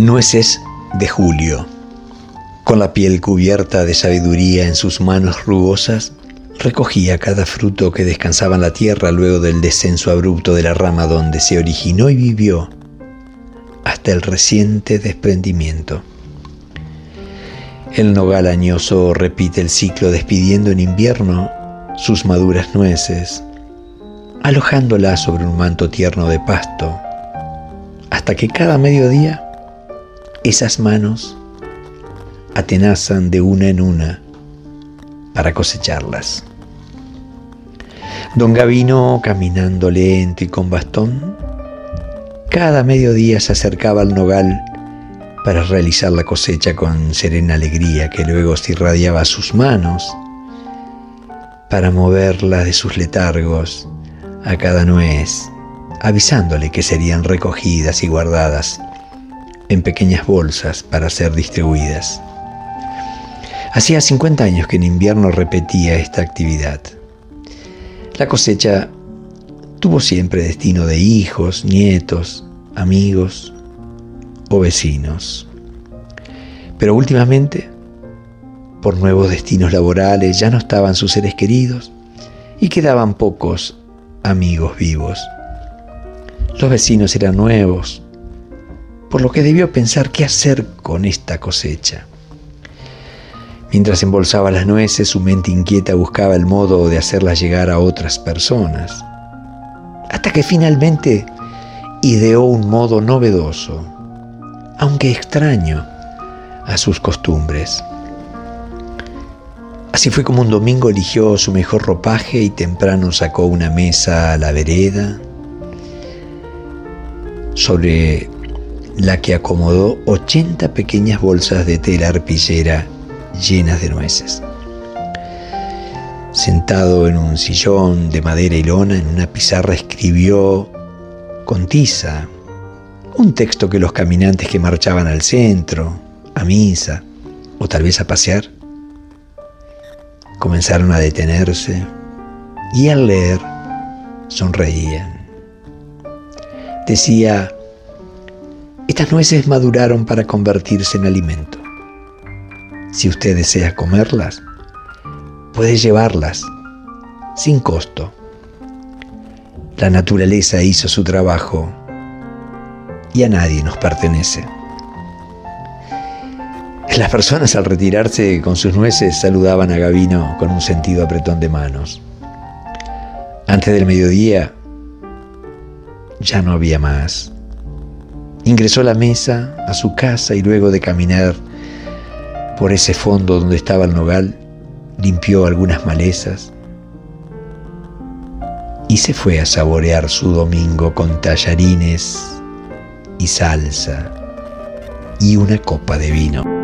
Nueces de Julio. Con la piel cubierta de sabiduría en sus manos rugosas, recogía cada fruto que descansaba en la tierra luego del descenso abrupto de la rama donde se originó y vivió hasta el reciente desprendimiento. El nogal añoso repite el ciclo despidiendo en invierno sus maduras nueces, alojándolas sobre un manto tierno de pasto, hasta que cada mediodía esas manos atenazan de una en una para cosecharlas. Don Gavino, caminando lento y con bastón, cada mediodía se acercaba al nogal para realizar la cosecha con serena alegría que luego se irradiaba a sus manos para moverla de sus letargos a cada nuez, avisándole que serían recogidas y guardadas en pequeñas bolsas para ser distribuidas. Hacía 50 años que en invierno repetía esta actividad. La cosecha tuvo siempre destino de hijos, nietos, amigos o vecinos. Pero últimamente, por nuevos destinos laborales, ya no estaban sus seres queridos y quedaban pocos amigos vivos. Los vecinos eran nuevos, por lo que debió pensar qué hacer con esta cosecha. Mientras embolsaba las nueces, su mente inquieta buscaba el modo de hacerlas llegar a otras personas, hasta que finalmente ideó un modo novedoso, aunque extraño a sus costumbres. Así fue como un domingo eligió su mejor ropaje y temprano sacó una mesa a la vereda, sobre la que acomodó 80 pequeñas bolsas de tela arpillera llenas de nueces. Sentado en un sillón de madera y lona, en una pizarra escribió con tiza un texto que los caminantes que marchaban al centro, a misa o tal vez a pasear, comenzaron a detenerse y al leer sonreían. Decía, estas nueces maduraron para convertirse en alimento. Si usted desea comerlas, puede llevarlas sin costo. La naturaleza hizo su trabajo y a nadie nos pertenece. Las personas al retirarse con sus nueces saludaban a Gavino con un sentido apretón de manos. Antes del mediodía ya no había más. Ingresó a la mesa, a su casa y luego de caminar por ese fondo donde estaba el nogal, limpió algunas malezas y se fue a saborear su domingo con tallarines y salsa y una copa de vino.